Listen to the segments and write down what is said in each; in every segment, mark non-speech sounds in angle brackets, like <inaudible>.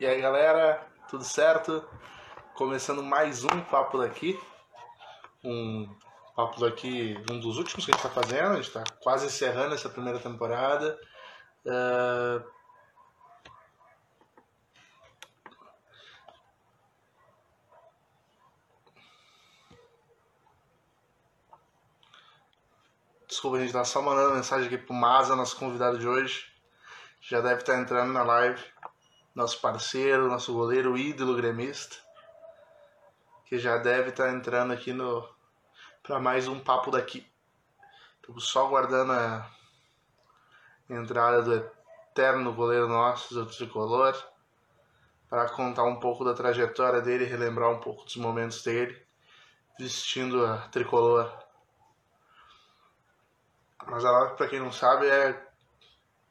E aí galera, tudo certo? Começando mais um papo daqui. Um papo daqui, um dos últimos que a gente está fazendo, a gente está quase encerrando essa primeira temporada. Uh... Desculpa, a gente tá só mandando mensagem aqui pro Maza, nosso convidado de hoje. Já deve estar tá entrando na live nosso parceiro, nosso goleiro ídolo gremista, que já deve estar tá entrando aqui no para mais um papo daqui. Estamos só guardando a entrada do eterno goleiro nosso, do tricolor, para contar um pouco da trajetória dele, relembrar um pouco dos momentos dele vestindo a tricolor. Mas a para quem não sabe, é.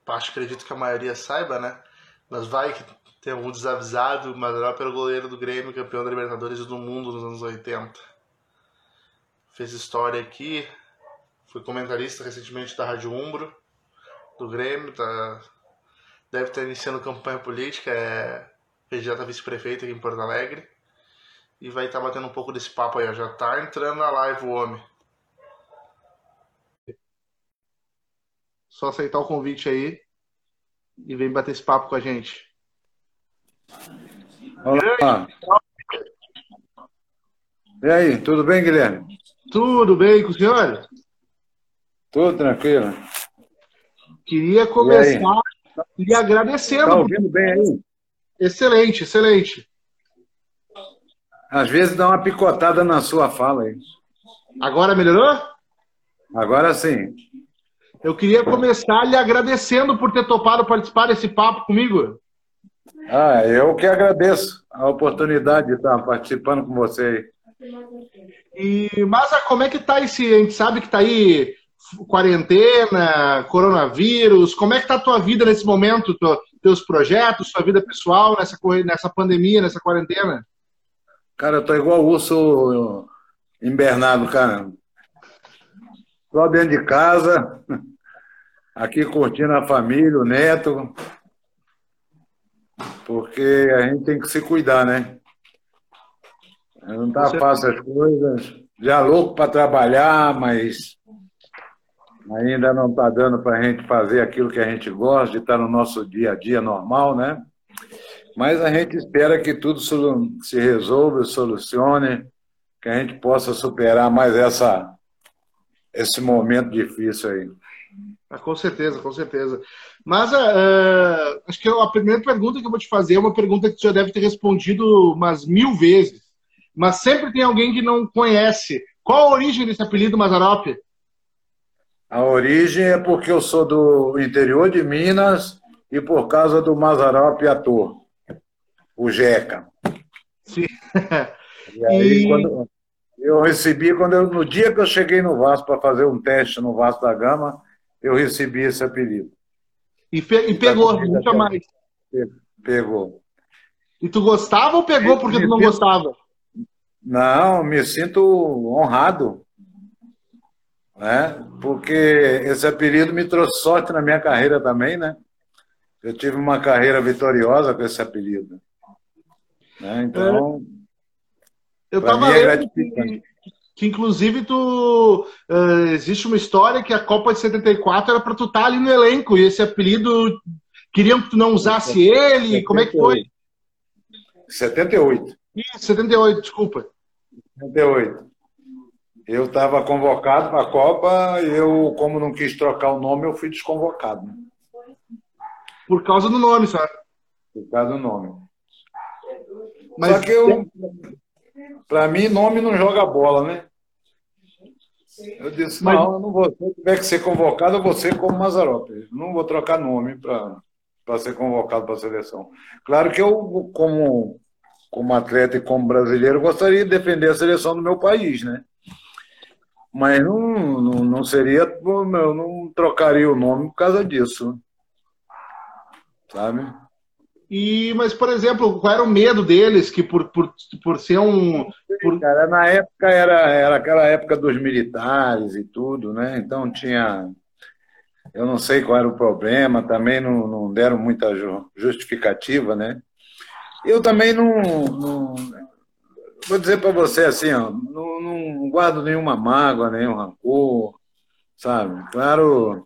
Acho acredito que a maioria saiba, né? Mas vai que tem algum desavisado, mas era pelo goleiro do Grêmio, campeão da Libertadores do mundo nos anos 80. Fez história aqui, foi comentarista recentemente da Rádio Umbro, do Grêmio, tá, deve estar iniciando campanha política, é candidata vice-prefeito aqui em Porto Alegre. E vai estar batendo um pouco desse papo aí, ó. já tá entrando na live o homem. Só aceitar o convite aí e vem bater esse papo com a gente. Olá. E aí, tudo bem, Guilherme? Tudo bem com o senhor? Tudo tranquilo. Queria começar e, e agradecendo. Está ouvindo bem aí? Excelente, excelente. Às vezes dá uma picotada na sua fala aí. Agora melhorou? Agora sim. Eu queria começar lhe agradecendo por ter topado participar desse papo comigo. Ah, eu que agradeço a oportunidade de estar participando com você. E, mas como é que tá esse? A gente sabe que tá aí quarentena, coronavírus. Como é que tá a tua vida nesse momento? teus projetos, sua vida pessoal nessa, nessa pandemia, nessa quarentena? Cara, eu tô igual urso invernado, cara. Só dentro de casa, aqui curtindo a família, o neto, porque a gente tem que se cuidar, né? Não tá fácil as coisas. Já louco para trabalhar, mas ainda não está dando para a gente fazer aquilo que a gente gosta, de estar no nosso dia a dia normal, né? Mas a gente espera que tudo se resolva, solucione, que a gente possa superar mais essa, esse momento difícil aí. Ah, com certeza, com certeza. Mas uh, acho que a primeira pergunta que eu vou te fazer é uma pergunta que você já deve ter respondido umas mil vezes. Mas sempre tem alguém que não conhece. Qual a origem desse apelido Mazarop? A origem é porque eu sou do interior de Minas e por causa do Mazarop ator, o Jeca. Sim. E aí, e... quando eu recebi, quando eu, no dia que eu cheguei no Vasco para fazer um teste no Vasco da Gama, eu recebi esse apelido. E, pe e pegou, nunca mais. Pegou. E tu gostava ou pegou porque tu não sinto... gostava? Não, me sinto honrado. Né? Porque esse apelido me trouxe sorte na minha carreira também, né? Eu tive uma carreira vitoriosa com esse apelido. Né? Então, é. Eu estava é lendo que, que inclusive tu uh, existe uma história que a Copa de 74 era para tu estar tá ali no elenco e esse apelido queriam que tu não usasse ele, 78. como é que foi? 78. Isso, 78, desculpa. 78. Eu estava convocado para a Copa, eu, como não quis trocar o nome, eu fui desconvocado. Por causa do nome, sabe? Por causa do nome. Mas Só que eu, para mim, nome não joga bola, né? Eu disse, Mas... não, eu não vou. Se eu tiver que ser convocado, eu vou ser como Mazarope. Não vou trocar nome para ser convocado para a seleção. Claro que eu, como, como atleta e como brasileiro, gostaria de defender a seleção do meu país, né? Mas não, não, não seria. Eu não trocaria o nome por causa disso. Sabe? E, mas, por exemplo, qual era o medo deles que por, por, por ser um. Por... Cara, na época era, era aquela época dos militares e tudo, né? Então tinha. Eu não sei qual era o problema, também não, não deram muita justificativa, né? Eu também não, não vou dizer para você assim, ó, não, não guardo nenhuma mágoa, nenhum rancor, sabe? Claro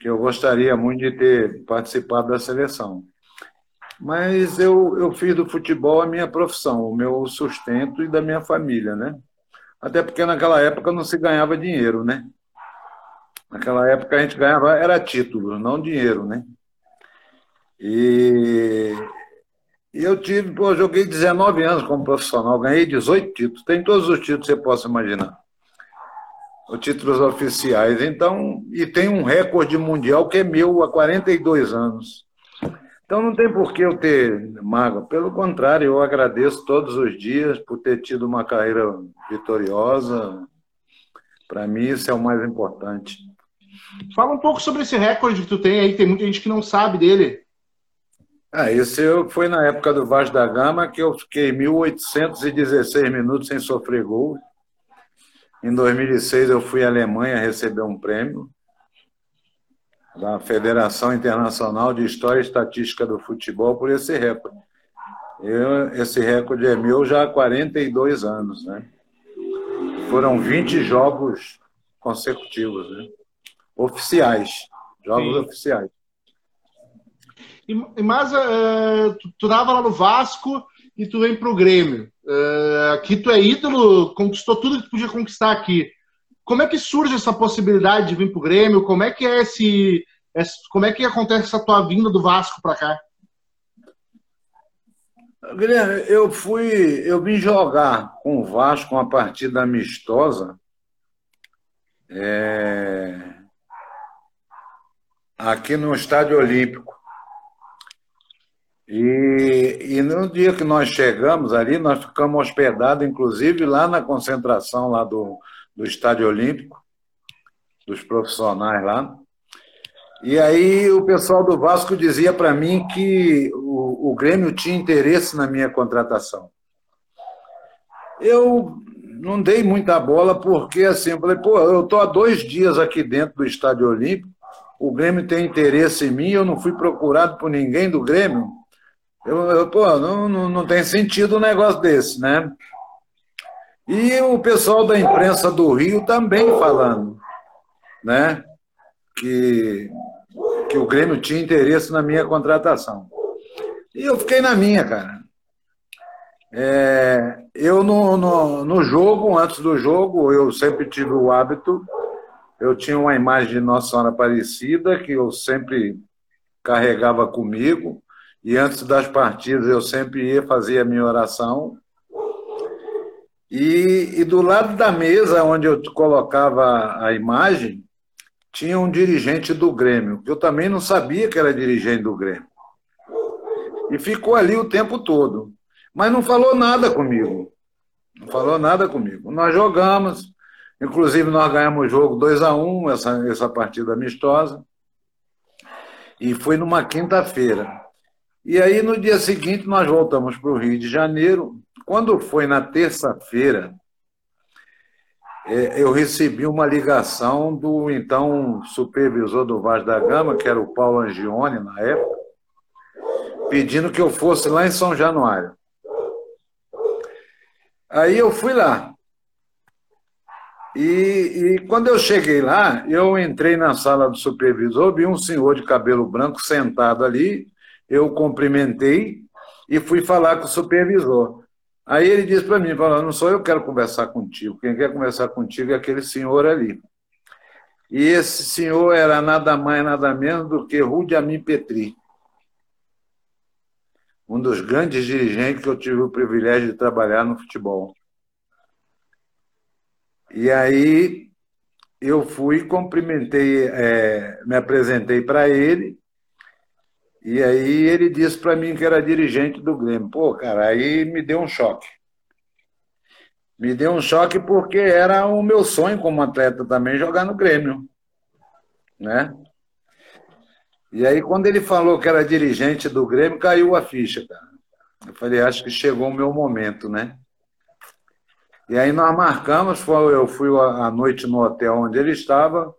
que eu gostaria muito de ter participado da seleção. Mas eu, eu fiz do futebol a minha profissão, o meu sustento e da minha família, né? Até porque naquela época não se ganhava dinheiro, né? Naquela época a gente ganhava, era título, não dinheiro, né? E eu tive, pô, joguei 19 anos como profissional, ganhei 18 títulos, tem todos os títulos que você possa imaginar. Os títulos oficiais, então, e tem um recorde mundial que é meu há 42 anos. Então não tem por que eu ter mágoa. Pelo contrário, eu agradeço todos os dias por ter tido uma carreira vitoriosa. Para mim, isso é o mais importante. Fala um pouco sobre esse recorde que tu tem aí, tem muita gente que não sabe dele. Ah, esse foi na época do Vasco da Gama que eu fiquei 1.816 minutos sem sofrer gol. Em 2006 eu fui à Alemanha receber um prêmio da Federação Internacional de História e Estatística do Futebol por esse recorde. Eu, esse recorde é meu já há 42 anos, né? Foram 20 jogos consecutivos, né? Oficiais, jogos Sim. oficiais. E, mas uh, tu, tu tava lá no Vasco e tu vem pro Grêmio. Uh, aqui tu é ídolo, conquistou tudo que tu podia conquistar aqui. Como é que surge essa possibilidade de vir para o Grêmio? Como é que é esse, esse, como é que acontece essa tua vinda do Vasco para cá? Guilherme, eu fui, eu vim jogar com o Vasco uma partida amistosa é, aqui no Estádio Olímpico. E, e no dia que nós chegamos ali, nós ficamos hospedados, inclusive lá na concentração lá do, do Estádio Olímpico, dos profissionais lá. E aí o pessoal do Vasco dizia para mim que o, o Grêmio tinha interesse na minha contratação. Eu não dei muita bola porque assim, eu falei, pô, eu estou há dois dias aqui dentro do Estádio Olímpico, o Grêmio tem interesse em mim, eu não fui procurado por ninguém do Grêmio. Eu, eu pô, não, não, não tem sentido um negócio desse, né? E o pessoal da imprensa do Rio também falando, né? Que, que o Grêmio tinha interesse na minha contratação. E eu fiquei na minha, cara. É, eu no, no, no jogo, antes do jogo, eu sempre tive o hábito, eu tinha uma imagem de Nossa Senhora Aparecida que eu sempre carregava comigo, e antes das partidas eu sempre ia fazer a minha oração, e, e, do lado da mesa onde eu colocava a imagem, tinha um dirigente do Grêmio, que eu também não sabia que era dirigente do Grêmio. E ficou ali o tempo todo. Mas não falou nada comigo. Não falou nada comigo. Nós jogamos, inclusive nós ganhamos o jogo 2 a 1 um, essa, essa partida amistosa. E foi numa quinta-feira. E aí, no dia seguinte, nós voltamos para o Rio de Janeiro quando foi na terça-feira, é, eu recebi uma ligação do então supervisor do Vaz da Gama, que era o Paulo Angione na época, pedindo que eu fosse lá em São Januário. Aí eu fui lá. E, e, quando eu cheguei lá, eu entrei na sala do supervisor, vi um senhor de cabelo branco sentado ali, eu cumprimentei e fui falar com o supervisor. Aí ele disse para mim, falou, não sou eu que quero conversar contigo, quem quer conversar contigo é aquele senhor ali. E esse senhor era nada mais, nada menos do que Rudiamin Petri, um dos grandes dirigentes que eu tive o privilégio de trabalhar no futebol. E aí eu fui, cumprimentei, é, me apresentei para ele, e aí ele disse para mim que era dirigente do Grêmio. Pô, cara, aí me deu um choque. Me deu um choque porque era o meu sonho como atleta também jogar no Grêmio, né? E aí quando ele falou que era dirigente do Grêmio, caiu a ficha, cara. Eu falei, acho que chegou o meu momento, né? E aí nós marcamos, eu fui à noite no hotel onde ele estava,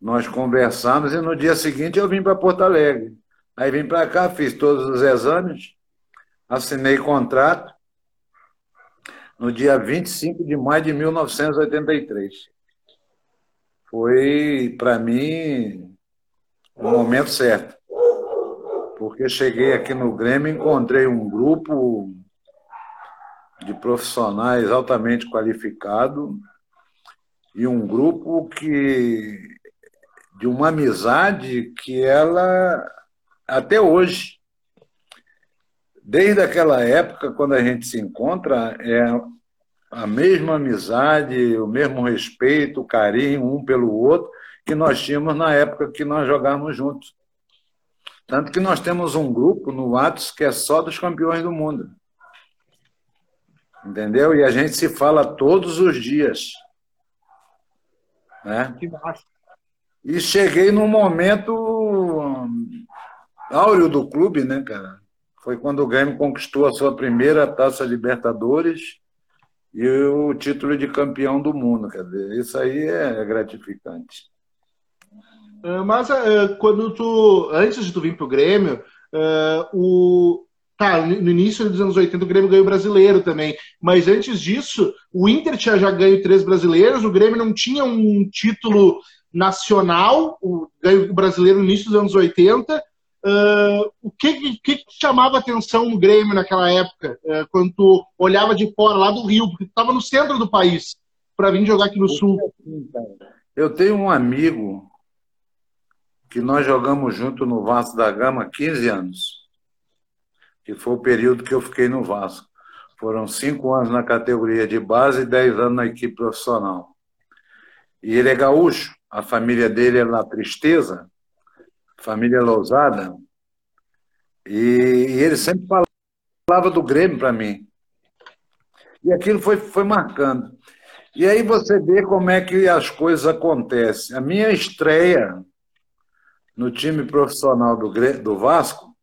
nós conversamos e no dia seguinte eu vim para Porto Alegre. Aí vim para cá, fiz todos os exames. assinei contrato no dia 25 de maio de 1983. Foi, para mim, o momento certo. Porque cheguei aqui no Grêmio, encontrei um grupo de profissionais altamente qualificados e um grupo que de uma amizade que ela até hoje desde aquela época quando a gente se encontra é a mesma amizade, o mesmo respeito, o carinho um pelo outro que nós tínhamos na época que nós jogávamos juntos. Tanto que nós temos um grupo no Atos que é só dos campeões do mundo. Entendeu? E a gente se fala todos os dias. Né? E cheguei num momento áureo do clube, né, cara? Foi quando o Grêmio conquistou a sua primeira Taça Libertadores e o título de campeão do mundo. Quer dizer, isso aí é gratificante. É, mas é, quando tu, antes de tu vir para o Grêmio, é, o, tá, no início dos anos 80 o Grêmio ganhou brasileiro também, mas antes disso, o Inter tinha já ganho três brasileiros, o Grêmio não tinha um título nacional, o ganho brasileiro no início dos anos 80, Uh, o que, que, que, chamava atenção no Grêmio naquela época, uh, quando tu olhava de fora, lá do Rio, porque tu estava no centro do país, para vir jogar aqui no Sul? Eu tenho um amigo que nós jogamos junto no Vasco da Gama 15 anos, que foi o período que eu fiquei no Vasco. Foram cinco anos na categoria de base e dez anos na equipe profissional. E ele é gaúcho, a família dele é na Tristeza, família Lousada, e, e ele sempre falava do Grêmio para mim. E aquilo foi, foi marcando. E aí você vê como é que as coisas acontecem. A minha estreia no time profissional do, do Vasco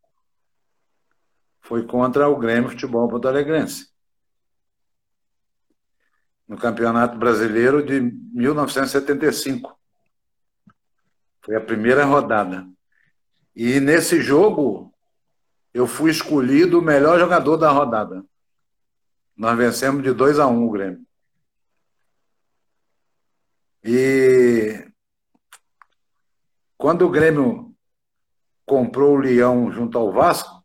foi contra o Grêmio Futebol Porto Alegrense. No Campeonato Brasileiro de 1975. Foi a primeira rodada. E nesse jogo, eu fui escolhido o melhor jogador da rodada. Nós vencemos de 2 a 1 um o Grêmio. E quando o Grêmio comprou o Leão junto ao Vasco,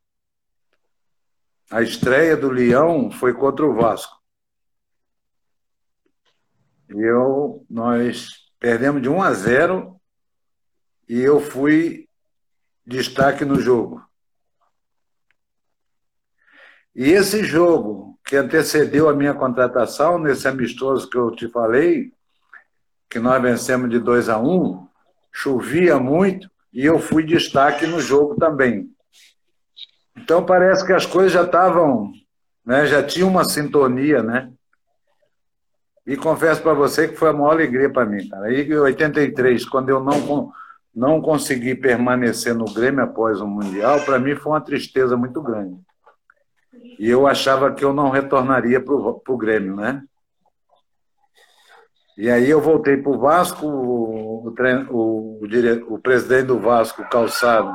a estreia do Leão foi contra o Vasco. E eu, nós perdemos de 1 a 0 e eu fui destaque no jogo. E esse jogo que antecedeu a minha contratação, nesse amistoso que eu te falei, que nós vencemos de 2 a 1, um, chovia muito e eu fui destaque no jogo também. Então parece que as coisas já estavam, né, já tinha uma sintonia, né? E confesso para você que foi a maior alegria para mim, cara. Em 83, quando eu não não consegui permanecer no Grêmio após o Mundial, para mim foi uma tristeza muito grande. E eu achava que eu não retornaria para o Grêmio, né? E aí eu voltei para o Vasco, o, o, presidente do Vasco, Calçado,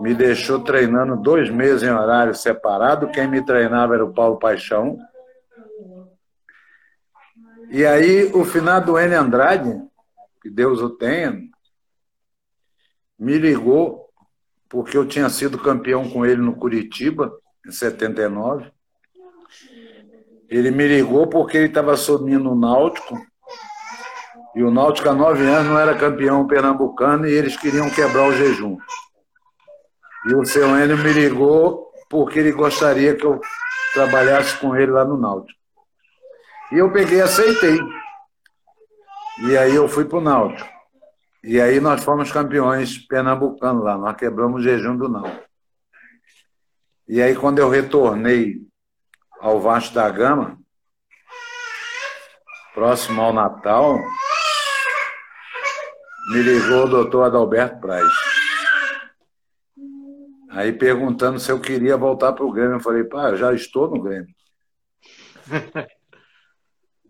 me deixou treinando dois meses em horário separado. Quem me treinava era o Paulo Paixão. E aí o finado N Andrade, que Deus o tenha, me ligou, porque eu tinha sido campeão com ele no Curitiba, em 79. Ele me ligou porque ele estava assumindo o Náutico, e o Náutico há nove anos não era campeão pernambucano e eles queriam quebrar o jejum. E o seu Enio me ligou porque ele gostaria que eu trabalhasse com ele lá no Náutico. E eu peguei aceitei. E aí eu fui para o Náutico. E aí nós fomos campeões pernambucanos lá, nós quebramos o jejum do não. E aí quando eu retornei ao Vasco da Gama, próximo ao Natal, me ligou o doutor Adalberto Braz. Aí perguntando se eu queria voltar para o Grêmio. Eu falei, pá, eu já estou no Grêmio. <laughs>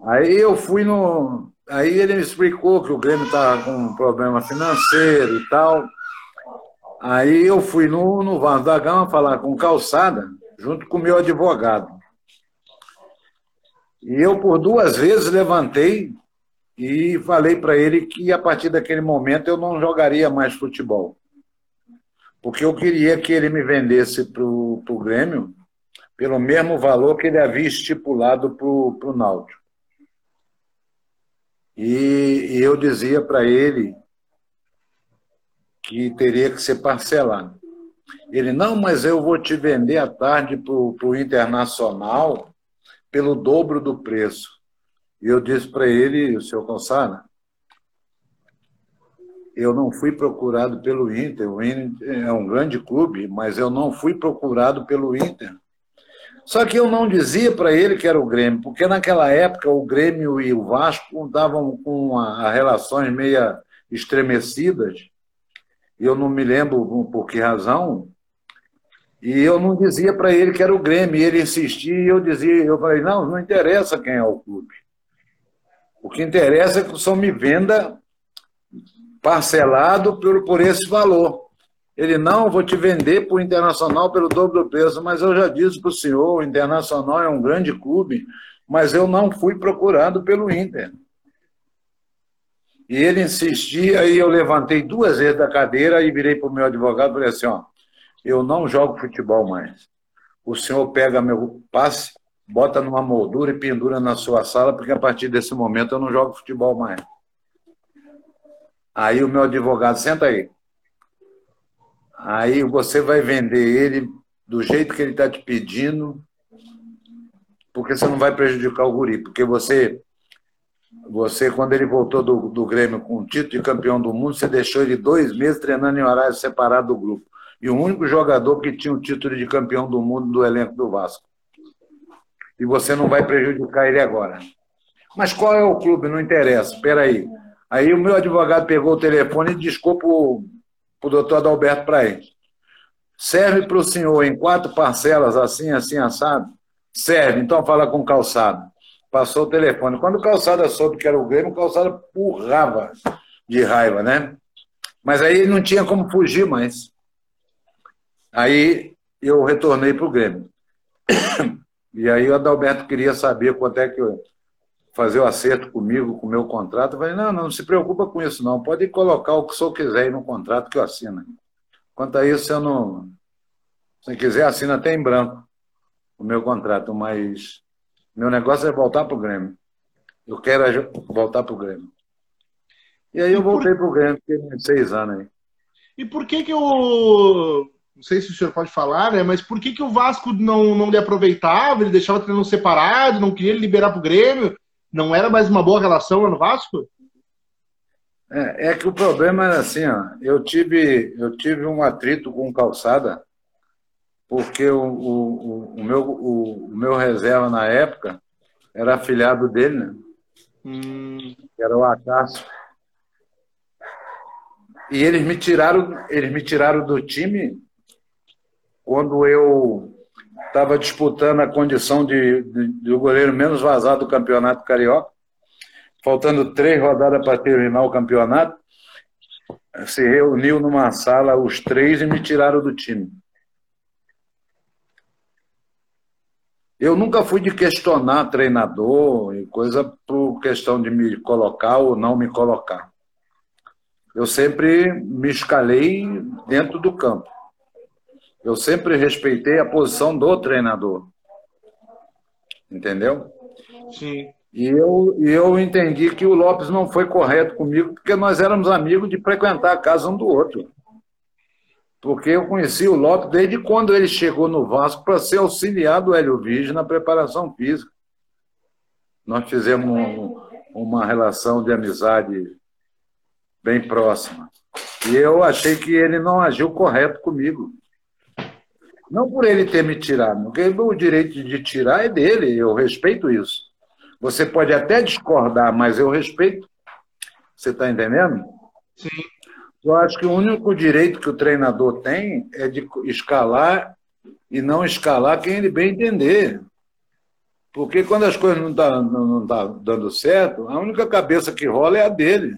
Aí eu fui no, Aí ele me explicou que o Grêmio estava com um problema financeiro e tal. Aí eu fui no, no Vasco da Gama falar com Calçada, junto com o meu advogado. E eu, por duas vezes, levantei e falei para ele que, a partir daquele momento, eu não jogaria mais futebol. Porque eu queria que ele me vendesse para o Grêmio pelo mesmo valor que ele havia estipulado para o Náutico. E, e eu dizia para ele que teria que ser parcelado. Ele, não, mas eu vou te vender à tarde para o Internacional pelo dobro do preço. E eu disse para ele, o senhor Calçada, eu não fui procurado pelo Inter. O Inter é um grande clube, mas eu não fui procurado pelo Inter. Só que eu não dizia para ele que era o Grêmio, porque naquela época o Grêmio e o Vasco estavam com a, a relações meia estremecidas. E eu não me lembro por que razão, e eu não dizia para ele que era o Grêmio, e ele insistia, e eu dizia, eu falei, não, não interessa quem é o clube. O que interessa é que o senhor me venda parcelado por, por esse valor. Ele, não, vou te vender para o Internacional pelo dobro do preço, mas eu já disse para o senhor, o Internacional é um grande clube, mas eu não fui procurado pelo Inter. E ele insistia, e eu levantei duas vezes da cadeira e virei para o meu advogado e falei assim, ó, eu não jogo futebol mais. O senhor pega meu passe, bota numa moldura e pendura na sua sala, porque a partir desse momento eu não jogo futebol mais. Aí o meu advogado, senta aí. Aí você vai vender ele do jeito que ele está te pedindo, porque você não vai prejudicar o guri, porque você, você quando ele voltou do, do Grêmio com o título de campeão do mundo, você deixou ele dois meses treinando em horário separado do grupo e o único jogador que tinha o título de campeão do mundo do elenco do Vasco. E você não vai prejudicar ele agora. Mas qual é o clube? Não interessa. Espera aí. Aí o meu advogado pegou o telefone e discou para o doutor Adalberto ele. Serve para o senhor em quatro parcelas, assim, assim, assado? Serve. Então fala com o calçado. Passou o telefone. Quando o calçada soube que era o Grêmio, o calçada purrava de raiva, né? Mas aí não tinha como fugir mais. Aí eu retornei para o Grêmio. <coughs> E aí o Adalberto queria saber quanto é que eu fazer o acerto comigo, com o meu contrato. Eu falei, não, não, não se preocupa com isso, não. Pode colocar o que o senhor quiser aí no contrato que eu assino. Quanto a isso, eu não. Se quiser, assina até em branco o meu contrato, mas meu negócio é voltar para o Grêmio. Eu quero voltar para o Grêmio. E aí eu voltei para o Grêmio, fiquei seis anos aí. E por que que o não sei se o senhor pode falar, né? Mas por que, que o Vasco não, não lhe aproveitava? Ele deixava treinando separado, não queria liberar para o Grêmio? Não era mais uma boa relação lá no Vasco? É, é, que o problema era assim, ó, eu tive eu tive um atrito com o Calçada porque o, o, o, meu, o, o meu reserva na época era afilhado dele, né? Hum. Era o Acácio. E eles me tiraram, eles me tiraram do time quando eu estava disputando a condição de, de, de, goleiro menos vazado do campeonato carioca, faltando três rodadas para terminar o campeonato, se reuniu numa sala os três e me tiraram do time. Eu nunca fui de questionar treinador e coisa por questão de me colocar ou não me colocar. Eu sempre me escalei dentro do campo. Eu sempre respeitei a posição do treinador. Entendeu? Sim. E eu, e eu entendi que o Lopes não foi correto comigo, porque nós éramos amigos de frequentar a casa um do outro. Porque eu conheci o Lopes desde quando ele chegou no Vasco para ser auxiliar do Hélio Vigge na preparação física. Nós fizemos um, uma relação de amizade bem próxima. E eu achei que ele não agiu correto comigo. Não por ele ter me tirado, porque o direito de tirar é dele, eu respeito isso. Você pode até discordar, mas eu respeito. Você está entendendo? Sim. Eu acho que o único direito que o treinador tem é de escalar e não escalar quem ele bem entender. Porque quando as coisas não estão tá, não, não tá dando certo, a única cabeça que rola é a dele.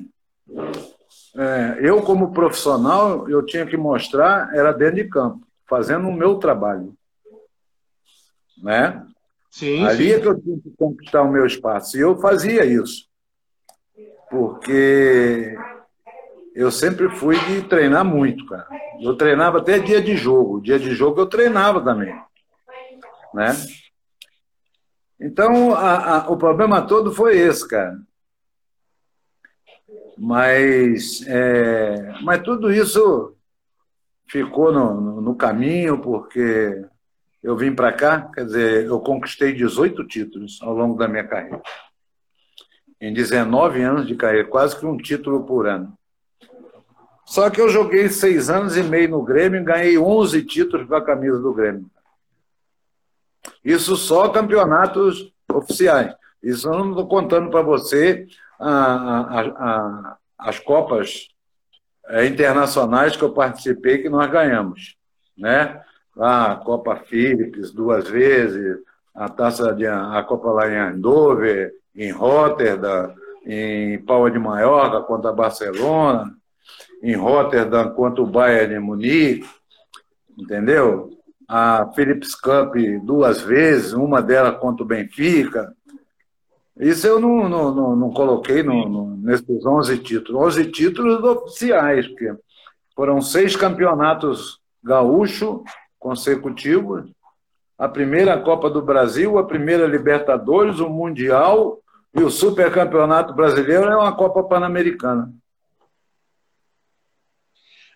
É, eu, como profissional, eu tinha que mostrar, era dentro de campo fazendo o meu trabalho. né? Sim, Ali sim. é que eu tinha que conquistar o meu espaço. E eu fazia isso. Porque eu sempre fui de treinar muito, cara. Eu treinava até dia de jogo. Dia de jogo eu treinava também. Né? Então, a, a, o problema todo foi esse, cara. Mas, é, mas tudo isso ficou no, no, no caminho, porque eu vim para cá, quer dizer, eu conquistei 18 títulos ao longo da minha carreira. Em 19 anos de carreira, quase que um título por ano. Só que eu joguei seis anos e meio no Grêmio e ganhei 11 títulos com a camisa do Grêmio. Isso só campeonatos oficiais. Isso eu não estou contando para você a, a, a, as Copas é, internacionais que eu participei que nós ganhamos. Né? A Copa Philips duas vezes, a taça de a Copa lá em Andover, em Rotterdam, em Palma de Maiorca contra Barcelona, em Rotterdam contra o Bayern de Munique, entendeu? A Philips Cup duas vezes, uma delas contra o Benfica. Isso eu não, não, não, não coloquei no, no, nesses 11 títulos. 11 títulos oficiais, porque foram seis campeonatos gaúcho consecutivos, a primeira Copa do Brasil, a primeira Libertadores, o Mundial e o Supercampeonato Brasileiro é uma Copa Pan-Americana.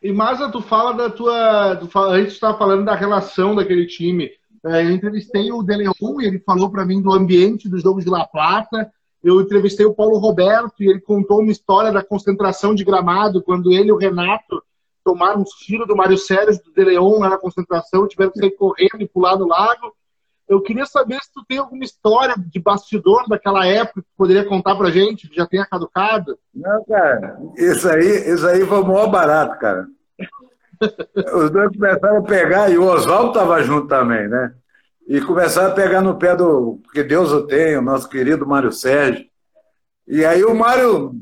E Maza, tu fala da tua. Tu fala, antes tu estava falando da relação daquele time. É, eu entrevistei o Deleon e ele falou para mim do ambiente dos Jogos de La Plata. Eu entrevistei o Paulo Roberto e ele contou uma história da concentração de gramado, quando ele e o Renato tomaram um tiro do Mário Sérgio, do Deleon lá na concentração, tiveram que sair correndo e pular no lago. Eu queria saber se tu tem alguma história de bastidor daquela época que poderia contar pra gente, que já tenha caducado. Não, cara, isso aí, isso aí foi o maior barato, cara. Os dois começaram a pegar, e o Oswaldo estava junto também, né? E começaram a pegar no pé do. Porque Deus o tem, o nosso querido Mário Sérgio. E aí o Mário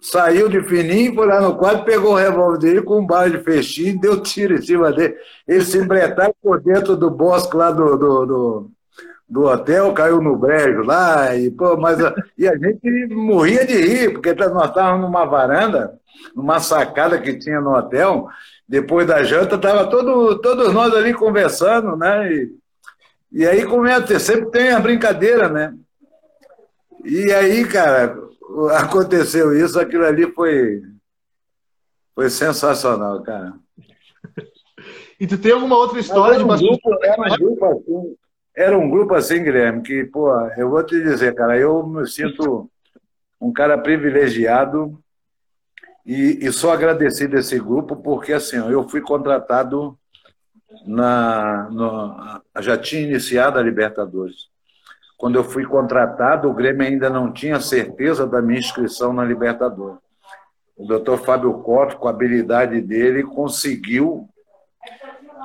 saiu de fininho, foi lá no quadro, pegou o revólver dele com um bala de fechinho, deu tiro em cima dele. Ele se embretaram por dentro do bosque lá do, do, do, do, hotel, caiu no brejo lá, e, pô, mas, e a gente morria de rir, porque nós estávamos numa varanda, numa sacada que tinha no hotel, depois da janta, tava todo, todos nós ali conversando, né? E, e aí começa, sempre tem a brincadeira, né? E aí, cara, aconteceu isso, aquilo ali foi, foi sensacional, cara. <laughs> E tu tem alguma outra história um de grupo, era, um grupo assim, era um grupo assim, Guilherme, que, pô, eu vou te dizer, cara, eu me sinto um cara privilegiado e, e sou agradecido a esse grupo, porque assim, eu fui contratado na. No, já tinha iniciado a Libertadores. Quando eu fui contratado, o Grêmio ainda não tinha certeza da minha inscrição na Libertadores. O doutor Fábio Coff, com a habilidade dele, conseguiu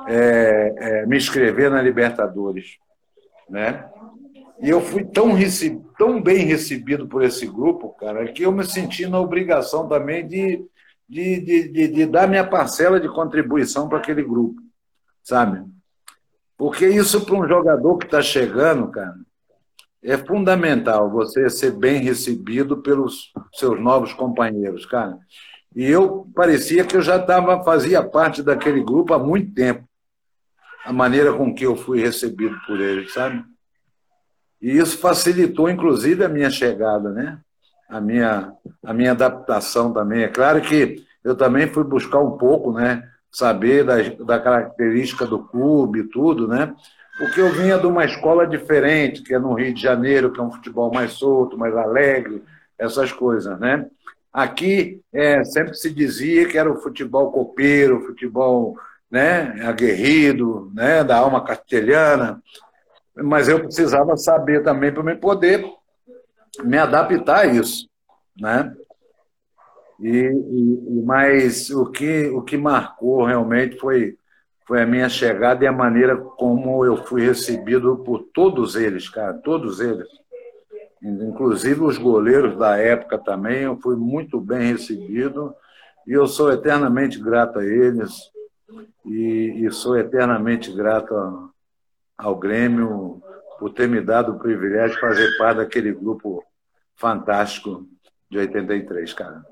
é, é, me inscrever na Libertadores. Né? E eu fui tão, recebido, tão bem recebido por esse grupo, cara, que eu me senti na obrigação também de, de, de, de, de dar minha parcela de contribuição para aquele grupo, sabe? Porque isso para um jogador que está chegando, cara, é fundamental você ser bem recebido pelos seus novos companheiros, cara. E eu parecia que eu já tava, fazia parte daquele grupo há muito tempo. A maneira com que eu fui recebido por eles, sabe? E isso facilitou, inclusive, a minha chegada, né? A minha, a minha adaptação também. É claro que eu também fui buscar um pouco, né? Saber da, da característica do clube e tudo, né? porque eu vinha de uma escola diferente, que é no Rio de Janeiro, que é um futebol mais solto, mais alegre, essas coisas, né? Aqui é, sempre se dizia que era o futebol copeiro, futebol né, aguerrido, né, da alma castelhana, mas eu precisava saber também para me poder me adaptar a isso, né? E, e, mas o que, o que marcou realmente foi foi a minha chegada e a maneira como eu fui recebido por todos eles, cara, todos eles. Inclusive os goleiros da época também, eu fui muito bem recebido e eu sou eternamente grato a eles e, e sou eternamente grato a, ao Grêmio por ter me dado o privilégio de fazer parte daquele grupo fantástico de 83, cara.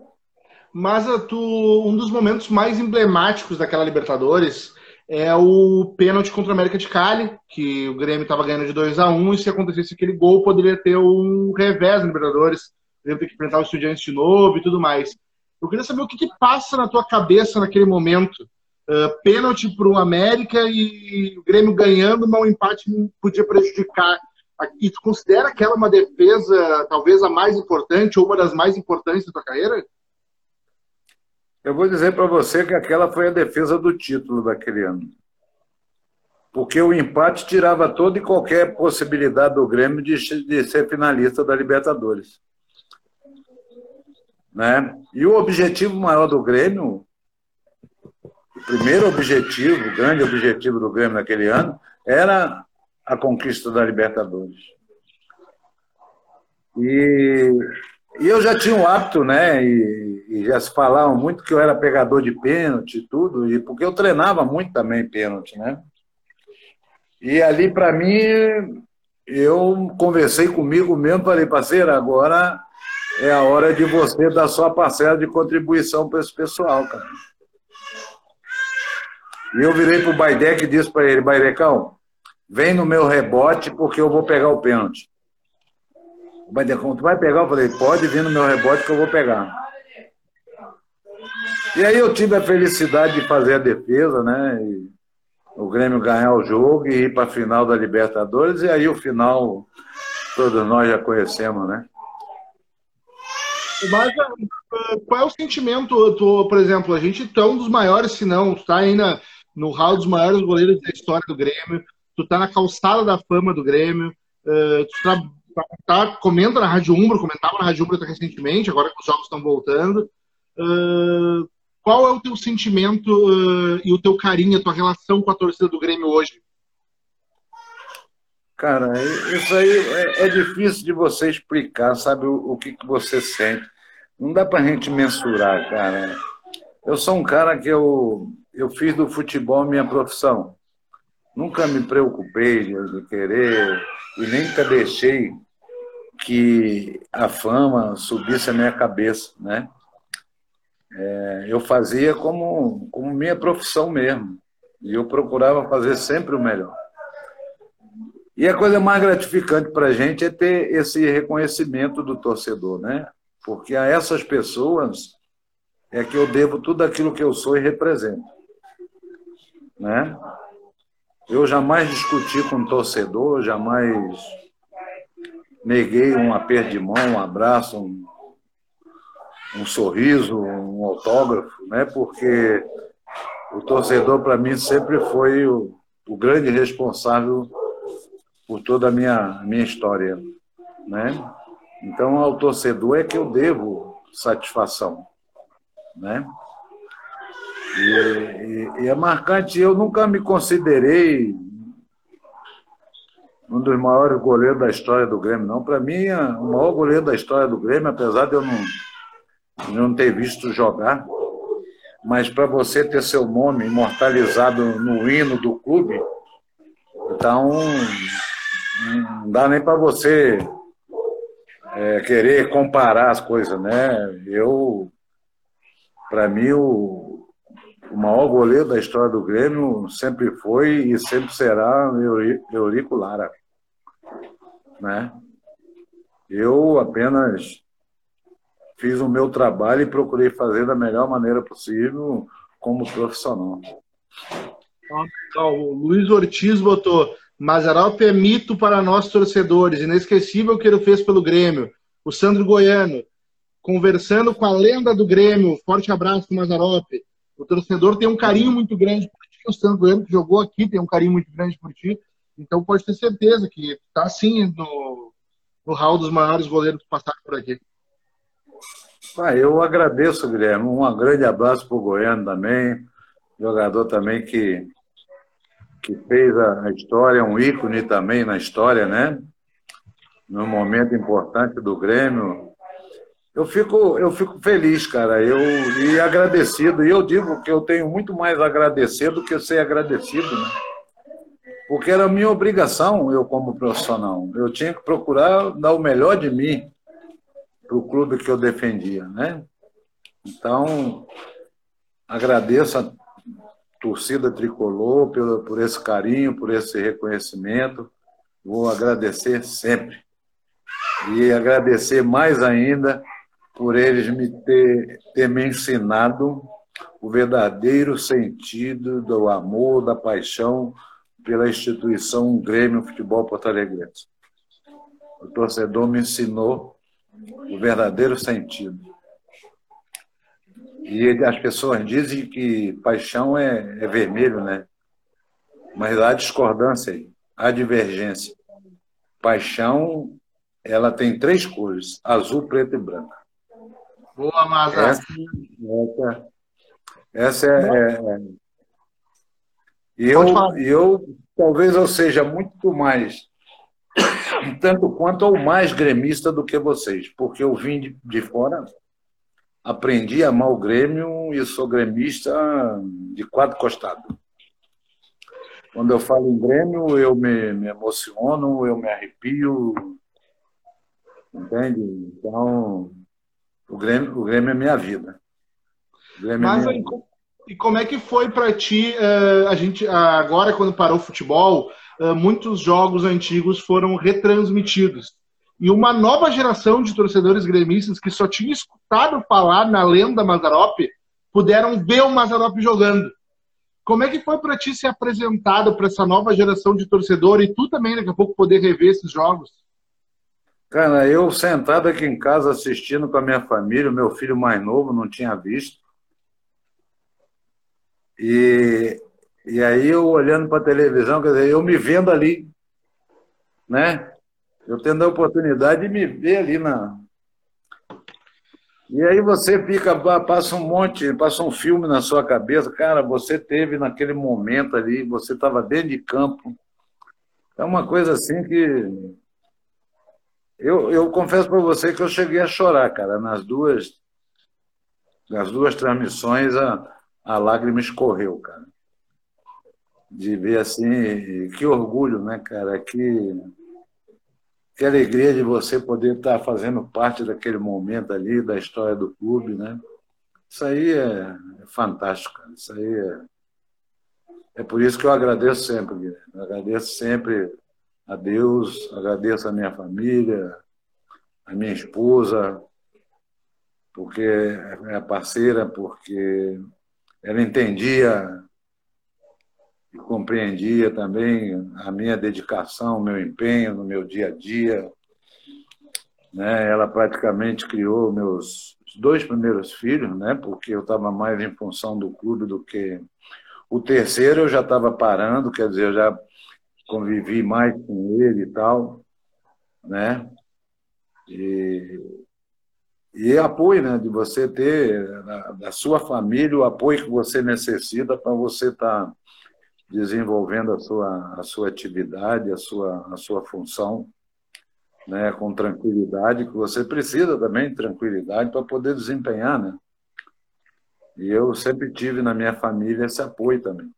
Mas tu, um dos momentos mais emblemáticos daquela Libertadores é o pênalti contra o América de Cali, que o Grêmio estava ganhando de 2 a 1 e se acontecesse aquele gol, poderia ter um revés na Libertadores, Grêmio ter que enfrentar o Estudiantes de novo e tudo mais. Eu queria saber o que, que passa na tua cabeça naquele momento. Uh, pênalti para o América e o Grêmio ganhando, mas o empate podia prejudicar. E tu considera aquela uma defesa, talvez a mais importante ou uma das mais importantes da tua carreira? Eu vou dizer para você que aquela foi a defesa do título daquele ano. Porque o empate tirava toda e qualquer possibilidade do Grêmio de, de ser finalista da Libertadores. Né? E o objetivo maior do Grêmio, o primeiro objetivo, o grande objetivo do Grêmio naquele ano, era a conquista da Libertadores. E e eu já tinha o hábito, né? E, e, já se falava muito que eu era pegador de pênalti e tudo, e porque eu treinava muito também pênalti, né? E ali, para mim, eu conversei comigo mesmo, falei, parceiro, agora é a hora de você dar sua parcela de contribuição para esse pessoal, cara. E eu virei pro Baidec e disse para ele, Baidecão, vem no meu rebote porque eu vou pegar o pênalti. O Bandecão, tu vai pegar? Eu falei, pode vir no meu rebote que eu vou pegar. E aí eu tive a felicidade de fazer a defesa, né? E o Grêmio ganhar o jogo e ir para a final da Libertadores, e aí o final todos nós já conhecemos, né? Mas eh, qual é o sentimento, tu, por exemplo, a gente é um dos maiores, se não, tu tá ainda no hall dos maiores goleiros da história do Grêmio, tu tá na calçada da fama do Grêmio, uh, tu tá tá, comenta na Rádio Umbro, comentava na Rádio Umbro recentemente, agora que os jogos estão voltando. Uh, qual é o teu sentimento uh, e o teu carinho, a tua relação com a torcida do Grêmio hoje? Cara, isso aí é, é difícil de você explicar, sabe, o, o que, que você sente. Não dá pra gente mensurar, cara. Eu sou um cara que eu, eu fiz do futebol minha profissão. Nunca me preocupei de, querer e nunca deixei que a fama subisse a minha cabeça, né? É, eu fazia como, como minha profissão mesmo. E eu procurava fazer sempre o melhor. E a coisa mais gratificante para a gente é ter esse reconhecimento do torcedor, né? Porque a essas pessoas é que eu devo tudo aquilo que eu sou e represento. Né? Eu jamais discuti com o torcedor, jamais neguei um aperto de mão, um abraço, um, um sorriso, um autógrafo, né? Porque o torcedor para mim sempre foi o, o, grande responsável por toda a minha minha história, né? Então ao torcedor é que eu devo satisfação, né? E, e, e é marcante. Eu nunca me considerei um dos maiores goleiros da história do Grêmio, não. Para mim, é o maior goleiro da história do Grêmio, apesar de eu não, não ter visto jogar, mas para você ter seu nome imortalizado no hino do clube, então não dá nem para você é, querer comparar as coisas, né? Eu, para mim, o, o maior goleiro da história do Grêmio sempre foi e sempre será Eurico Lara. Né? Eu apenas fiz o meu trabalho e procurei fazer da melhor maneira possível como profissional. O Luiz Ortiz botou Mazarop é mito para nós torcedores, inesquecível o que ele fez pelo Grêmio. O Sandro Goiano, conversando com a lenda do Grêmio, forte abraço, Mazarop. O torcedor tem um carinho muito grande por ti. O Sandro Goiano, que jogou aqui, tem um carinho muito grande por ti. Então pode ter certeza que está sim no, no hall dos maiores goleiros que passaram por aqui. Ah, eu agradeço, Guilherme. Um grande abraço para o Goiano também, jogador também que, que fez a história, um ícone também na história, né? Num momento importante do Grêmio, eu fico, eu fico feliz, cara, eu, e agradecido. E eu digo que eu tenho muito mais agradecer do que ser agradecido, né? porque era minha obrigação, eu como profissional. Eu tinha que procurar dar o melhor de mim para o clube que eu defendia, né? Então, agradeço a torcida tricolor pelo, por esse carinho, por esse reconhecimento. Vou agradecer sempre. E agradecer mais ainda por eles me ter, ter me ensinado o verdadeiro sentido do amor, da paixão pela instituição Grêmio Futebol Porto Alegre. O torcedor me ensinou o verdadeiro sentido. E as pessoas dizem que paixão é, é vermelho, né? Mas há discordância aí, há divergência. Paixão, ela tem três cores: azul, preto e branco. Boa, Maza. Essa, essa, essa é, é, e eu, eu, talvez eu seja muito mais, <coughs> tanto quanto ou mais gremista do que vocês, porque eu vim de, de fora, aprendi a amar o Grêmio e sou gremista de quatro costados. Quando eu falo em Grêmio, eu me, me emociono, eu me arrepio, entende? Então, o Grêmio, o Grêmio é minha vida. É Mas minha... e como é que foi para ti? Uh, a gente agora quando parou o futebol, uh, muitos jogos antigos foram retransmitidos e uma nova geração de torcedores gremistas que só tinha escutado falar na lenda Mazarop puderam ver o Mazarop jogando. Como é que foi para ti ser apresentado para essa nova geração de torcedor e tu também daqui a pouco poder rever esses jogos? Cara, eu sentado aqui em casa assistindo com a minha família, o meu filho mais novo não tinha visto. E, e aí eu olhando para a televisão, quer dizer, eu me vendo ali, né? Eu tendo a oportunidade de me ver ali na. E aí você fica, passa um monte, passa um filme na sua cabeça, cara, você teve naquele momento ali, você estava dentro de campo. É uma coisa assim que eu, eu confesso para você que eu cheguei a chorar, cara, nas duas, nas duas transmissões a, a lágrima escorreu, cara. De ver assim, que orgulho, né, cara? Que, que alegria de você poder estar fazendo parte daquele momento ali, da história do clube, né? Isso aí é, é fantástico, cara. Isso aí é. É por isso que eu agradeço sempre, Guilherme. Eu agradeço sempre a Deus, agradeço a minha família, a minha esposa, porque é a parceira, porque ela entendia e compreendia também a minha dedicação, o meu empenho no meu dia a dia. Né? Ela praticamente criou meus dois primeiros filhos, né? porque eu estava mais em função do clube do que. O terceiro eu já estava parando, quer dizer, eu já convivi mais com ele e tal, né? E, e apoio, né? De você ter da, da sua família o apoio que você necessita para você estar tá desenvolvendo a sua, a sua atividade, a sua, a sua função, né? Com tranquilidade, que você precisa também de tranquilidade para poder desempenhar, né? E eu sempre tive na minha família esse apoio também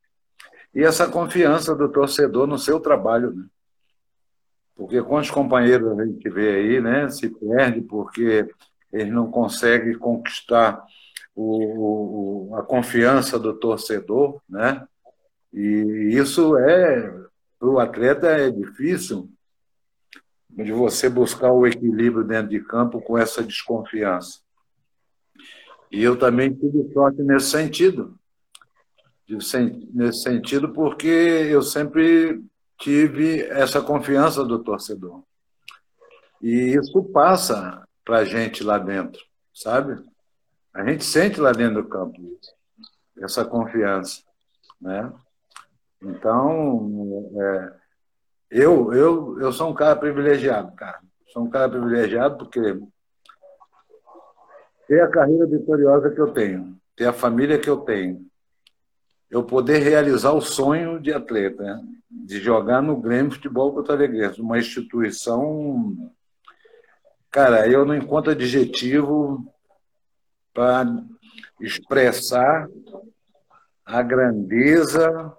e essa confiança do torcedor no seu trabalho, né? Porque quantos companheiros a gente vê aí, né, se perde porque eles não conseguem conquistar o, o, a confiança do torcedor, né? E isso é para o atleta é difícil de você buscar o equilíbrio dentro de campo com essa desconfiança. E eu também tive sorte nesse sentido nesse sentido, porque eu sempre tive essa confiança do torcedor. E isso passa para a gente lá dentro, sabe? A gente sente lá dentro do campo essa confiança, né? Então, é, eu, eu, eu sou um cara privilegiado, cara. Sou um cara privilegiado porque ter a carreira vitoriosa que eu tenho, ter a família que eu tenho, eu poder realizar o sonho de atleta, né? de jogar no Grêmio Futebol Porto Alegre, uma instituição. Cara, eu não encontro adjetivo para expressar a grandeza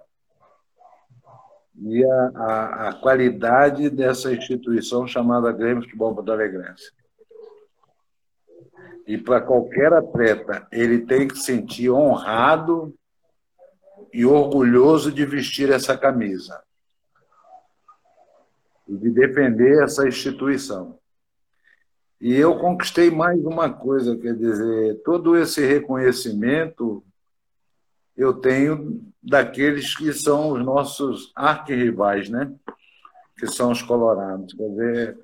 e a, a, a qualidade dessa instituição chamada Grêmio Futebol Porto-Alegrense. E para qualquer atleta, ele tem que se sentir honrado e orgulhoso de vestir essa camisa e de defender essa instituição. E eu conquistei mais uma coisa, quer dizer, todo esse reconhecimento eu tenho daqueles que são os nossos arquirrivais, né? Que são os colorados. Quer dizer,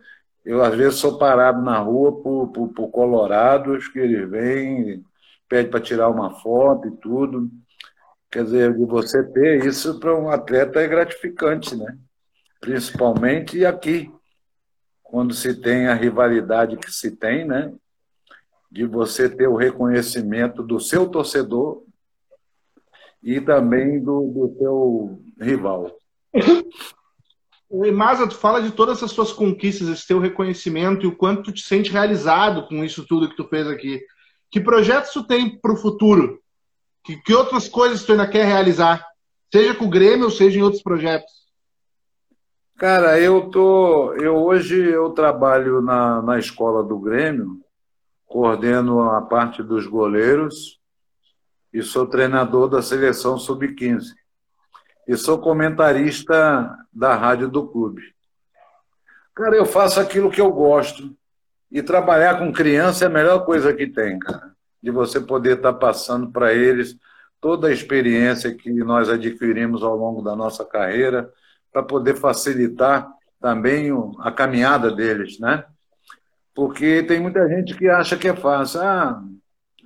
eu às vezes sou parado na rua por, por, por colorados que eles vêm, pedem para tirar uma foto e tudo. Quer dizer, de você ter isso para um atleta é gratificante, né? Principalmente aqui, quando se tem a rivalidade que se tem, né? De você ter o reconhecimento do seu torcedor e também do, do seu rival. O Imasa, tu fala de todas essas suas conquistas, esse teu reconhecimento e o quanto tu te sente realizado com isso tudo que tu fez aqui. Que projetos tu tem para o futuro? Que, que outras coisas tu ainda quer realizar? Seja com o Grêmio ou seja em outros projetos? Cara, eu tô, eu hoje eu trabalho na, na escola do Grêmio, coordeno a parte dos goleiros e sou treinador da seleção sub-15. E sou comentarista da rádio do clube. Cara, eu faço aquilo que eu gosto. E trabalhar com criança é a melhor coisa que tem, cara. De você poder estar passando para eles toda a experiência que nós adquirimos ao longo da nossa carreira, para poder facilitar também a caminhada deles, né? Porque tem muita gente que acha que é fácil. Ah,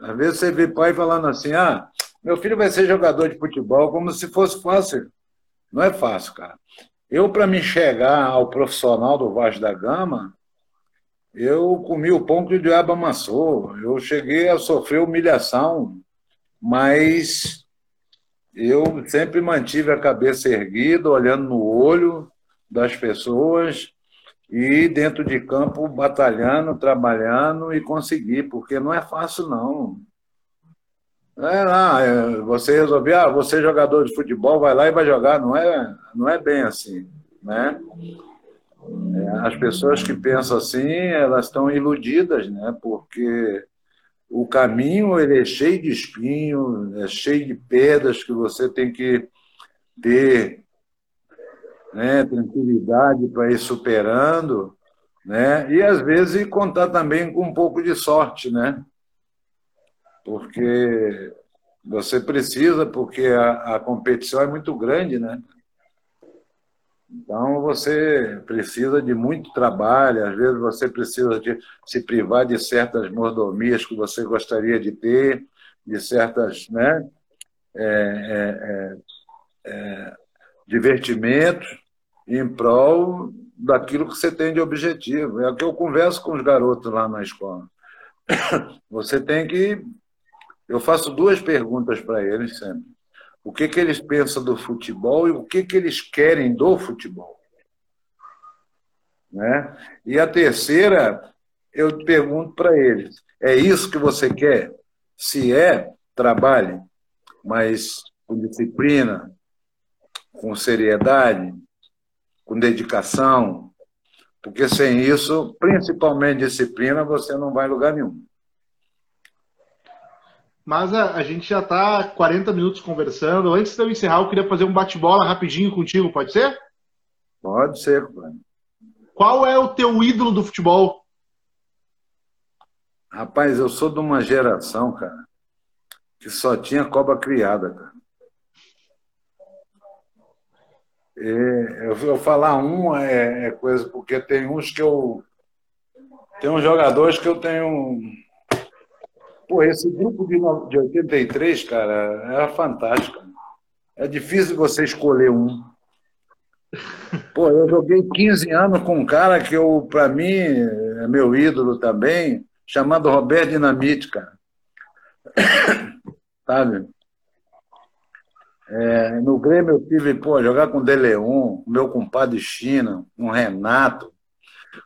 às vezes você vê pai falando assim: ah, meu filho vai ser jogador de futebol, como se fosse fácil. Não é fácil, cara. Eu, para me chegar ao profissional do Vasco da Gama, eu comi o pão que o diabo amassou. Eu cheguei a sofrer humilhação, mas eu sempre mantive a cabeça erguida, olhando no olho das pessoas e dentro de campo batalhando, trabalhando e conseguir, porque não é fácil não. É, não, é, você resolver, ah, você é jogador de futebol, vai lá e vai jogar, não é, não é bem assim, né? É, as pessoas que pensam assim, elas estão iludidas, né? Porque o caminho ele é cheio de espinhos, é cheio de pedras que você tem que ter né, tranquilidade para ir superando, né? E às vezes contar também com um pouco de sorte, né? Porque você precisa, porque a, a competição é muito grande, né? Então você precisa de muito trabalho, às vezes você precisa de se privar de certas mordomias que você gostaria de ter, de certas, né? É, é, é, é divertimentos, em prol daquilo que você tem de objetivo. É o que eu converso com os garotos lá na escola. <coughs> Você tem que. Eu faço duas perguntas para eles sempre. O que, que eles pensam do futebol e o que, que eles querem do futebol. Né? E a terceira, eu pergunto para eles: é isso que você quer? Se é, trabalhe, mas com disciplina, com seriedade, com dedicação, porque sem isso, principalmente disciplina, você não vai em lugar nenhum. Mas a, a gente já está 40 minutos conversando. Antes de eu encerrar, eu queria fazer um bate-bola rapidinho contigo, pode ser? Pode ser, mano. Qual é o teu ídolo do futebol? Rapaz, eu sou de uma geração, cara, que só tinha cobra criada, cara. É, eu vou falar um é, é, coisa, porque tem uns que eu. Tem uns jogadores que eu tenho. Pô, esse grupo de, de 83, cara, era fantástico. É difícil você escolher um. Pô, eu joguei 15 anos com um cara que eu, para mim, é meu ídolo também, chamado Roberto Dinamite, cara. <coughs> Sabe? É, no Grêmio eu tive, pô, jogar com o Deleon, meu compadre China, com o Renato,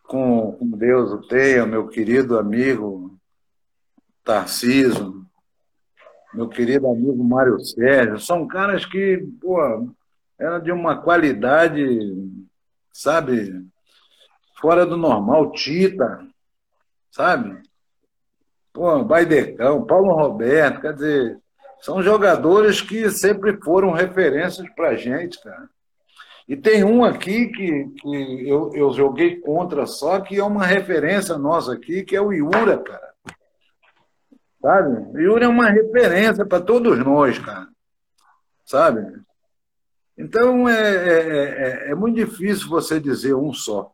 com, com Deus o tenha, meu querido amigo Tarciso, meu querido amigo Mário Sérgio. São caras que, pô, era de uma qualidade, sabe, fora do normal. Tita, sabe? Pô, Baidecão, Paulo Roberto, quer dizer, são jogadores que sempre foram referências para a gente, cara. E tem um aqui que, que eu, eu joguei contra só, que é uma referência nossa aqui, que é o Iura, cara. Sabe? Iura é uma referência para todos nós, cara. Sabe? Então é, é, é, é, muito difícil você dizer um só.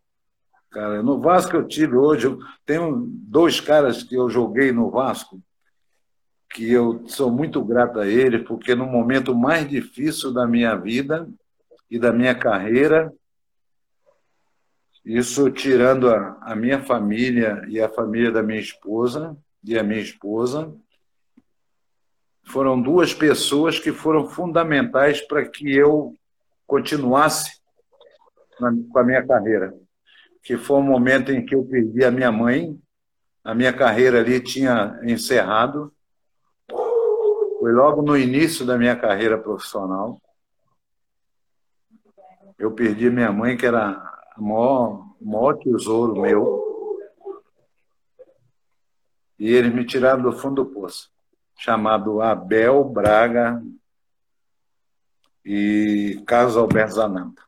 Cara, no Vasco eu tive hoje, eu tenho dois caras que eu joguei no Vasco, que eu sou muito grato a eles, porque no momento mais difícil da minha vida, e da minha carreira. Isso tirando a, a minha família e a família da minha esposa e a minha esposa. Foram duas pessoas que foram fundamentais para que eu continuasse na, com a minha carreira. Que foi o um momento em que eu perdi a minha mãe, a minha carreira ali tinha encerrado. Foi logo no início da minha carreira profissional. Eu perdi minha mãe, que era o maior, o maior tesouro meu. E eles me tiraram do fundo do poço, chamado Abel Braga e Carlos Alberto Zanata.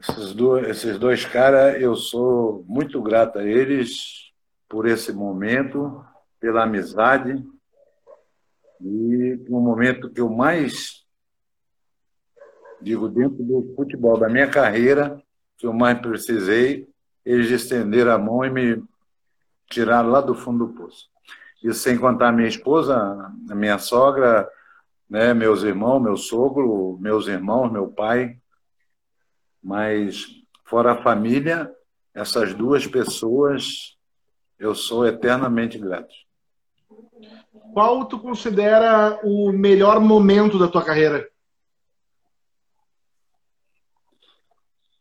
Esses dois, esses dois caras, eu sou muito grato a eles por esse momento, pela amizade e no momento que eu mais digo, dentro do futebol da minha carreira, que eu mais precisei, eles estenderam a mão e me tiraram lá do fundo do poço. Isso sem contar minha esposa, a minha sogra, né, meus irmãos, meu sogro, meus irmãos, meu pai. Mas, fora a família, essas duas pessoas, eu sou eternamente grato. Qual tu considera o melhor momento da tua carreira?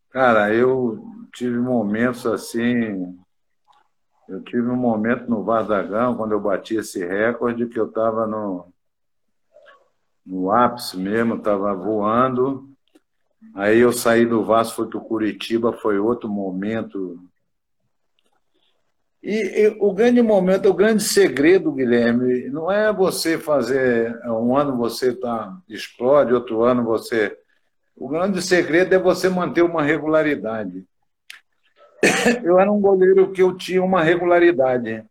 Cara, eu tive momentos assim. Eu tive um momento no Vardagão, quando eu bati esse recorde, que eu estava no, no ápice mesmo, estava voando. Aí eu saí do Vasco, fui para o Curitiba, foi outro momento. E, e, o grande momento, o grande segredo, Guilherme, não é você fazer um ano você tá, explode, outro ano você o grande segredo é você manter uma regularidade. Eu era um goleiro que eu tinha uma regularidade,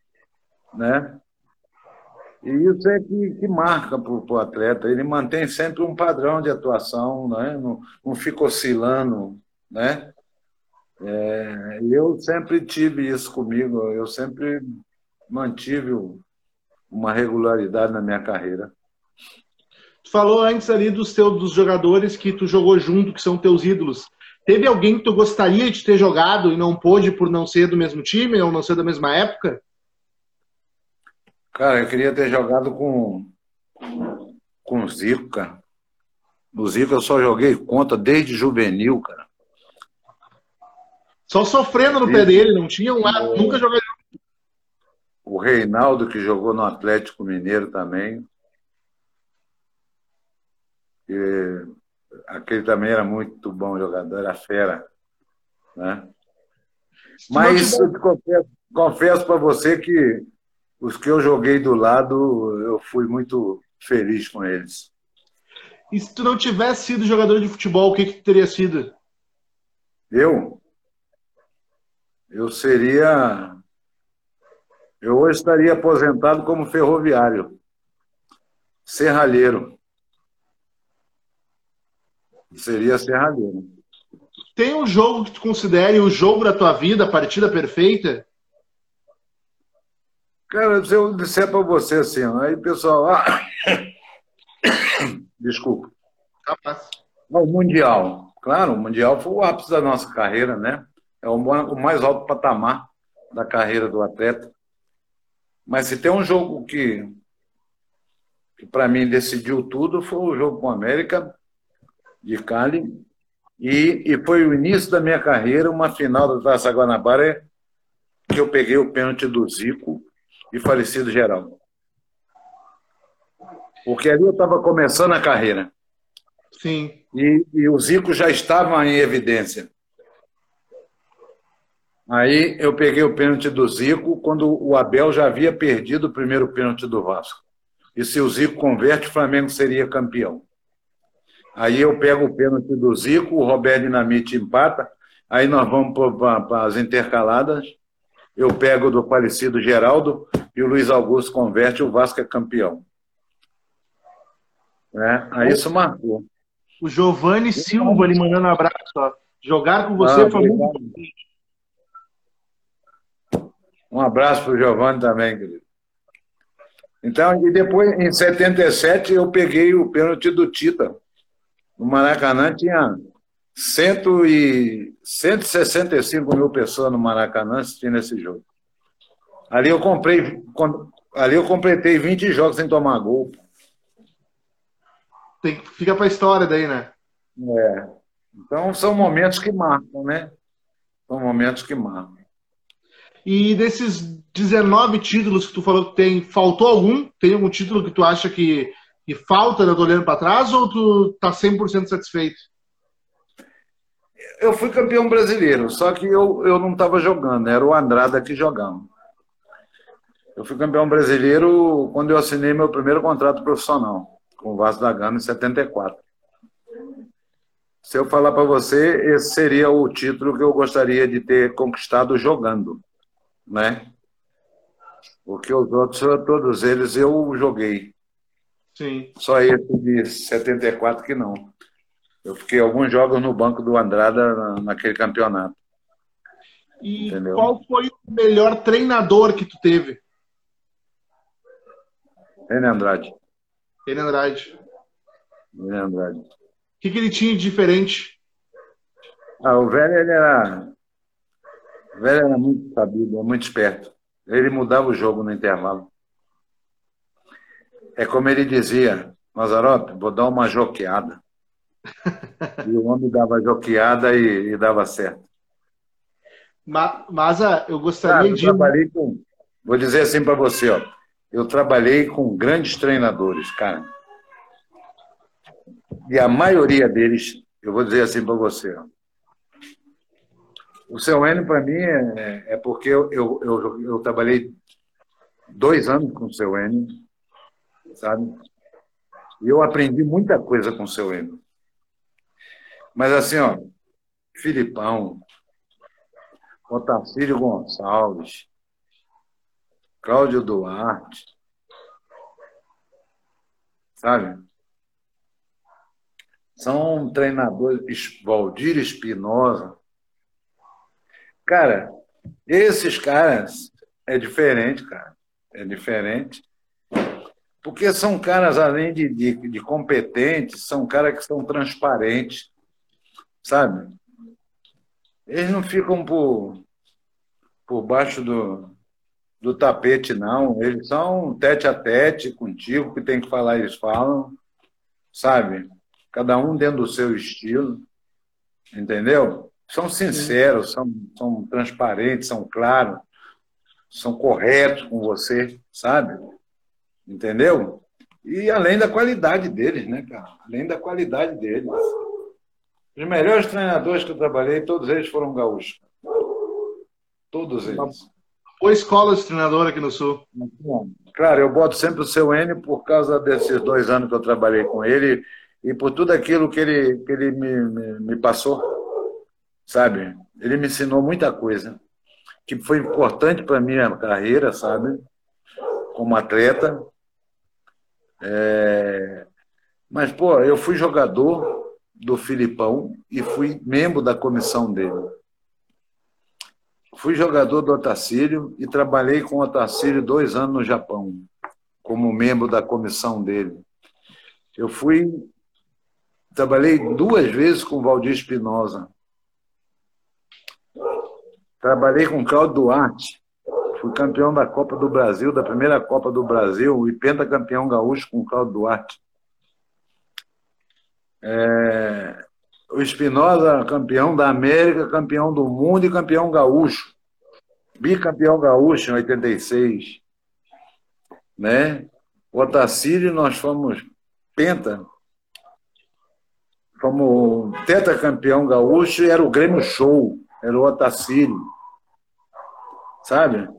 né? E isso é que, que marca para o atleta. Ele mantém sempre um padrão de atuação, né? não, não fica oscilando, né? É, eu sempre tive isso comigo. Eu sempre mantive uma regularidade na minha carreira. Tu falou antes ali dos teus dos jogadores que tu jogou junto, que são teus ídolos. Teve alguém que tu gostaria de ter jogado e não pôde por não ser do mesmo time ou não ser da mesma época? Cara, eu queria ter jogado com com o Zico, cara. No Zico eu só joguei conta desde juvenil, cara. Só sofrendo no pé dele, não tinha um lado, o... nunca joguei. O Reinaldo, que jogou no Atlético Mineiro também que aquele também era muito bom jogador, era fera. Né? Mas confesso, confesso para você que os que eu joguei do lado, eu fui muito feliz com eles. E se tu não tivesse sido jogador de futebol, o que, que teria sido? Eu? Eu seria. Eu hoje estaria aposentado como ferroviário, serralheiro. Seria serralheiro. Tem um jogo que tu considere o jogo da tua vida, a partida perfeita? Cara, se eu disser para você assim, aí pessoal, ah... <coughs> desculpa. Capaz. O Mundial. Claro, o Mundial foi o ápice da nossa carreira, né? É o mais alto patamar da carreira do atleta. Mas se tem um jogo que, que para mim decidiu tudo, foi o jogo com a América, de Cali. E, e foi o início da minha carreira, uma final da Taça Guanabara, que eu peguei o pênalti do Zico e falecido Geraldo. Porque ali eu estava começando a carreira. Sim. E, e o Zico já estava em evidência. Aí eu peguei o pênalti do Zico quando o Abel já havia perdido o primeiro pênalti do Vasco. E se o Zico converte, o Flamengo seria campeão. Aí eu pego o pênalti do Zico, o Roberto Dinamite empata, aí nós vamos para as intercaladas. Eu pego do falecido Geraldo e o Luiz Augusto converte, o Vasco é campeão. É, aí isso marcou. O Giovanni Silva ali mandando um abraço. Ó. Jogar com você ah, foi muito Um abraço para o Giovanni também, querido. Então, e depois, em 77, eu peguei o pênalti do Tita. No Maracanã tinha e, 165 mil pessoas no Maracanã assistindo esse jogo. Ali eu comprei, ali eu completei 20 jogos sem tomar gol. Tem, fica para a história daí, né? É. Então são momentos que marcam, né? São momentos que marcam. E desses 19 títulos que tu falou que tem, faltou algum? Tem algum título que tu acha que, que falta, eu tô olhando para trás, ou tu tá 100% satisfeito? Eu fui campeão brasileiro, só que eu, eu não estava jogando, era o Andrada que jogava. Eu fui campeão brasileiro quando eu assinei meu primeiro contrato profissional com o Vasco da Gama em 74. Se eu falar para você, esse seria o título que eu gostaria de ter conquistado jogando, né? Porque os outros, todos eles eu joguei. Sim. Só esse de 74 que não. Eu fiquei alguns jogos no banco do Andrada naquele campeonato. E Entendeu? qual foi o melhor treinador que tu teve? René Andrade. René Andrade. René Andrade. O que, que ele tinha de diferente? Ah, o velho ele era. O velho era muito sabido, muito esperto. Ele mudava o jogo no intervalo. É como ele dizia, Mazarop, vou dar uma joqueada. <laughs> e o homem dava joqueada e, e dava certo. Mas, ah, eu gostaria de. trabalhei com, vou dizer assim para você, ó eu trabalhei com grandes treinadores, cara. E a maioria deles, eu vou dizer assim para você, o seu N para mim é, é, porque eu, eu, eu, eu, trabalhei dois anos com o seu N, sabe? E eu aprendi muita coisa com o seu N. Mas assim, ó, Filipão, Otacílio Gonçalves, Cláudio Duarte, sabe? São treinadores, Valdir Espinosa. Cara, esses caras é diferente, cara. É diferente. Porque são caras, além de, de, de competentes, são caras que são transparentes, sabe? Eles não ficam por, por baixo do, do tapete, não. Eles são tete a tete contigo, que tem que falar, eles falam, sabe? Cada um dentro do seu estilo, entendeu? São sinceros, são, são transparentes, são claros, são corretos com você, sabe? Entendeu? E além da qualidade deles, né, cara? Além da qualidade deles. Os melhores treinadores que eu trabalhei, todos eles foram gaúchos. Todos eles. Boa escola de treinador aqui no Sul. Claro, eu boto sempre o seu N por causa desses dois anos que eu trabalhei com ele e por tudo aquilo que ele, que ele me, me, me passou, sabe? Ele me ensinou muita coisa que foi importante para minha carreira, sabe? Como atleta. É... Mas, pô, eu fui jogador do Filipão e fui membro da comissão dele. Fui jogador do Otacílio e trabalhei com o Otacílio dois anos no Japão, como membro da comissão dele. Eu fui. Trabalhei duas vezes com o Valdir Espinosa. Trabalhei com o Claudio Duarte. Fui campeão da Copa do Brasil, da primeira Copa do Brasil, e pentacampeão gaúcho com o Claudio Duarte. É, o Espinosa, campeão da América, campeão do mundo e campeão gaúcho. Bicampeão gaúcho em 86. Né? O Otacílio, nós fomos penta. como tetracampeão gaúcho, era o Grêmio Show, era o Otacílio. Sabe?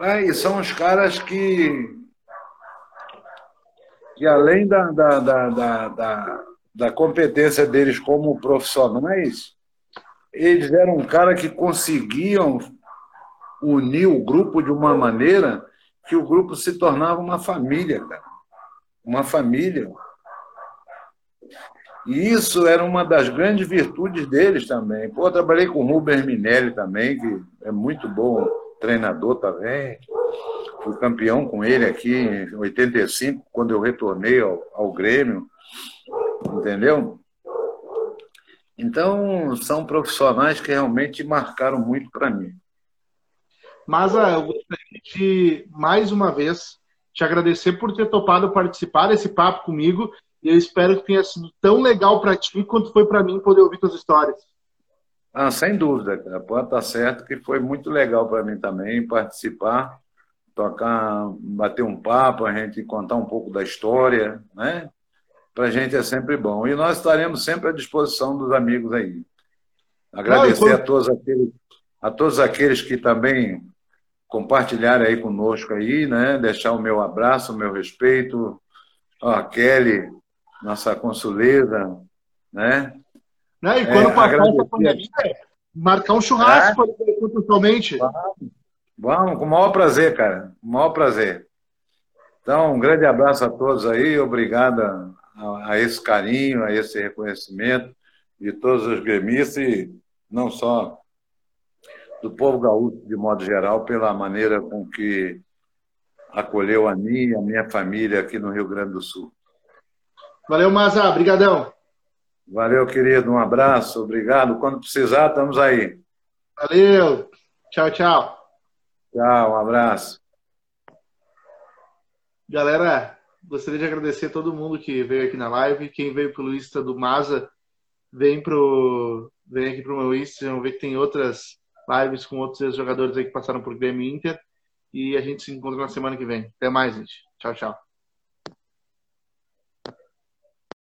E são os caras que, que além da, da, da, da, da competência deles como profissionais, eles eram um cara que conseguiam unir o grupo de uma maneira que o grupo se tornava uma família, cara. Uma família. E isso era uma das grandes virtudes deles também. Pô, eu trabalhei com o Rubens Minelli também, que é muito bom treinador também. Fui campeão com ele aqui em 85, quando eu retornei ao, ao Grêmio. Entendeu? Então, são profissionais que realmente marcaram muito para mim. Mas ah, eu gostaria de, mais uma vez, te agradecer por ter topado participar desse papo comigo. E eu espero que tenha sido tão legal para ti quanto foi para mim poder ouvir tuas histórias. Ah, sem dúvida, cara. Pode estar certo que foi muito legal para mim também participar, tocar, bater um papo, a gente contar um pouco da história, né? Para a gente é sempre bom. E nós estaremos sempre à disposição dos amigos aí. Agradecer a, todos aqueles, a todos aqueles que também compartilharam aí conosco aí, né? Deixar o meu abraço, o meu respeito. Ó, a Kelly, nossa consuleza, né? Né? E quando é, passar essa pandemia, marcar um churrasco é. pessoalmente. Vamos. Vamos, com o maior prazer, cara. O maior prazer. Então, um grande abraço a todos aí, obrigado a, a esse carinho, a esse reconhecimento de todos os gremistas e não só do povo gaúcho de modo geral, pela maneira com que acolheu a mim e a minha família aqui no Rio Grande do Sul. Valeu, Maza. Obrigadão. Valeu, querido. Um abraço. Obrigado. Quando precisar, estamos aí. Valeu. Tchau, tchau. Tchau, um abraço. Galera, gostaria de agradecer todo mundo que veio aqui na live. Quem veio pelo Insta do Maza, vem, pro, vem aqui pro meu Insta. Vamos ver que tem outras lives com outros jogadores aí que passaram por Grêmio Inter. E a gente se encontra na semana que vem. Até mais, gente. Tchau, tchau.